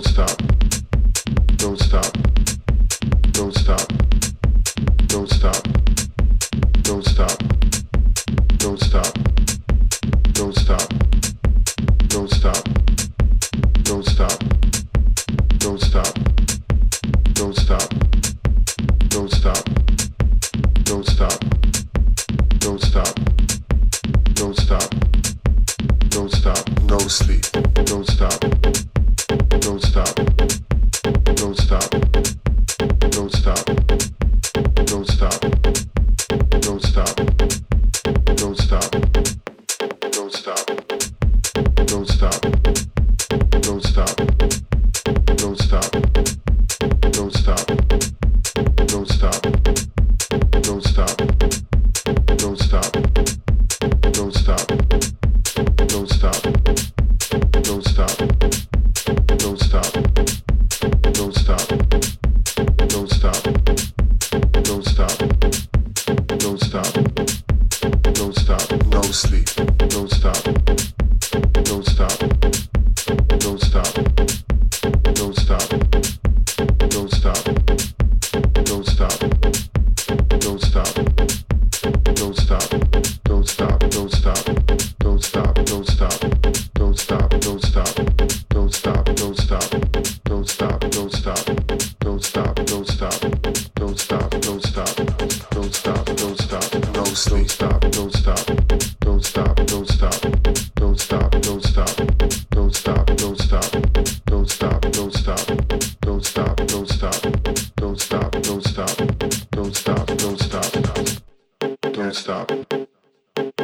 don't stop.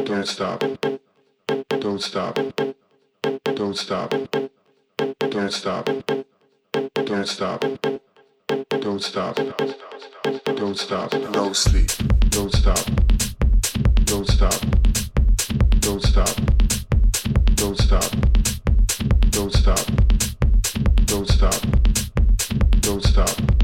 Don't stop. Don't stop. Don't stop. Don't stop. Don't stop. Don't stop. Don't stop. No sleep. Don't stop. Don't stop. Don't stop. Don't stop. Don't stop. Don't stop. Don't stop.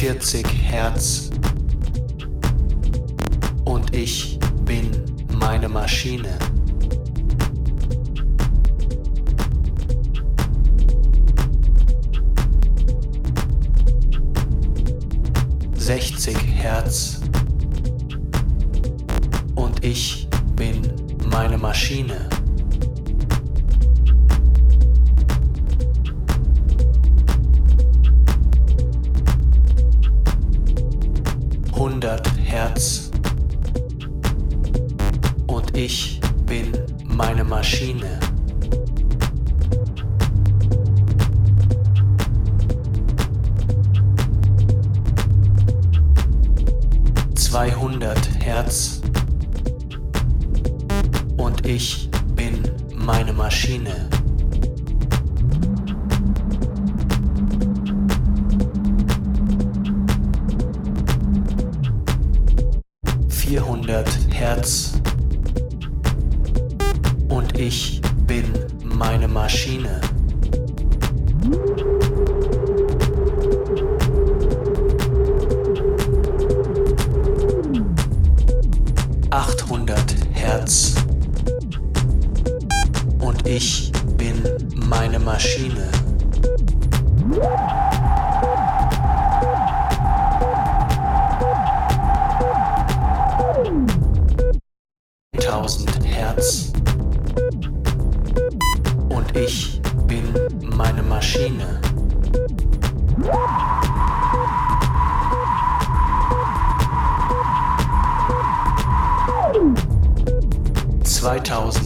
40 Hertz und ich bin meine Maschine. Sechzig Hertz und ich bin meine Maschine. Meine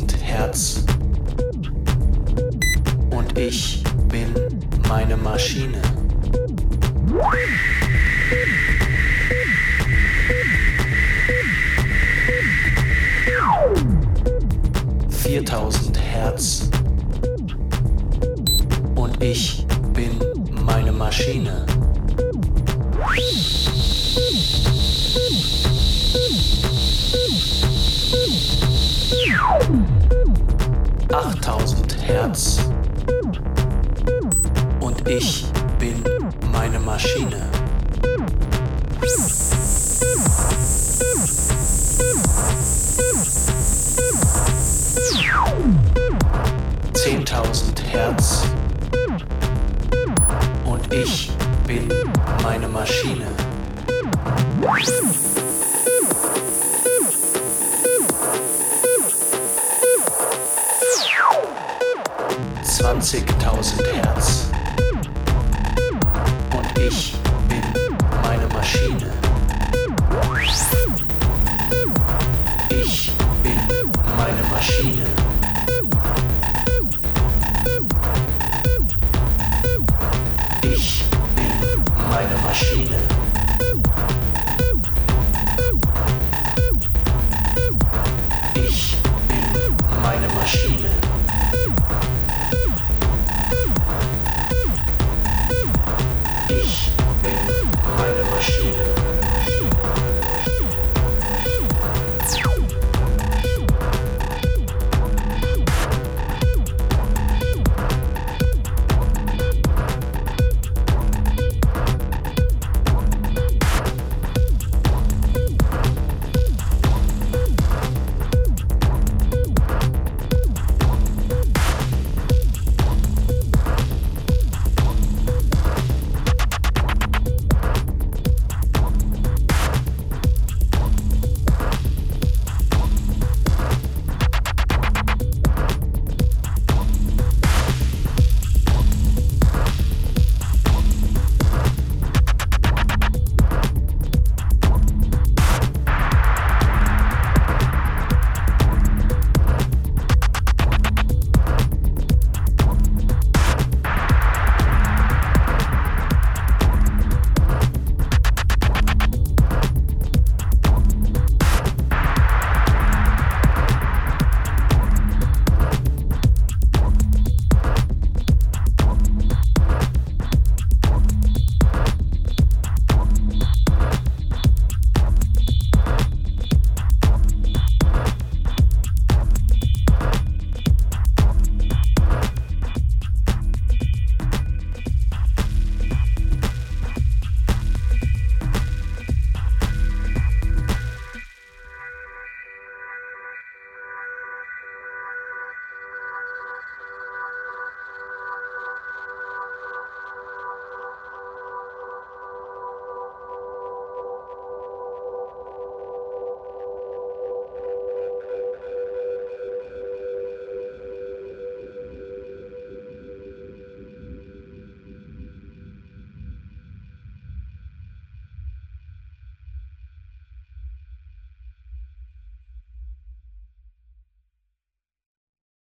Zweitausend Hertz und ich bin meine Maschine. Viertausend Hertz und ich bin meine Maschine. Hertz und ich bin meine Maschine. Zwanzigtausend Hertz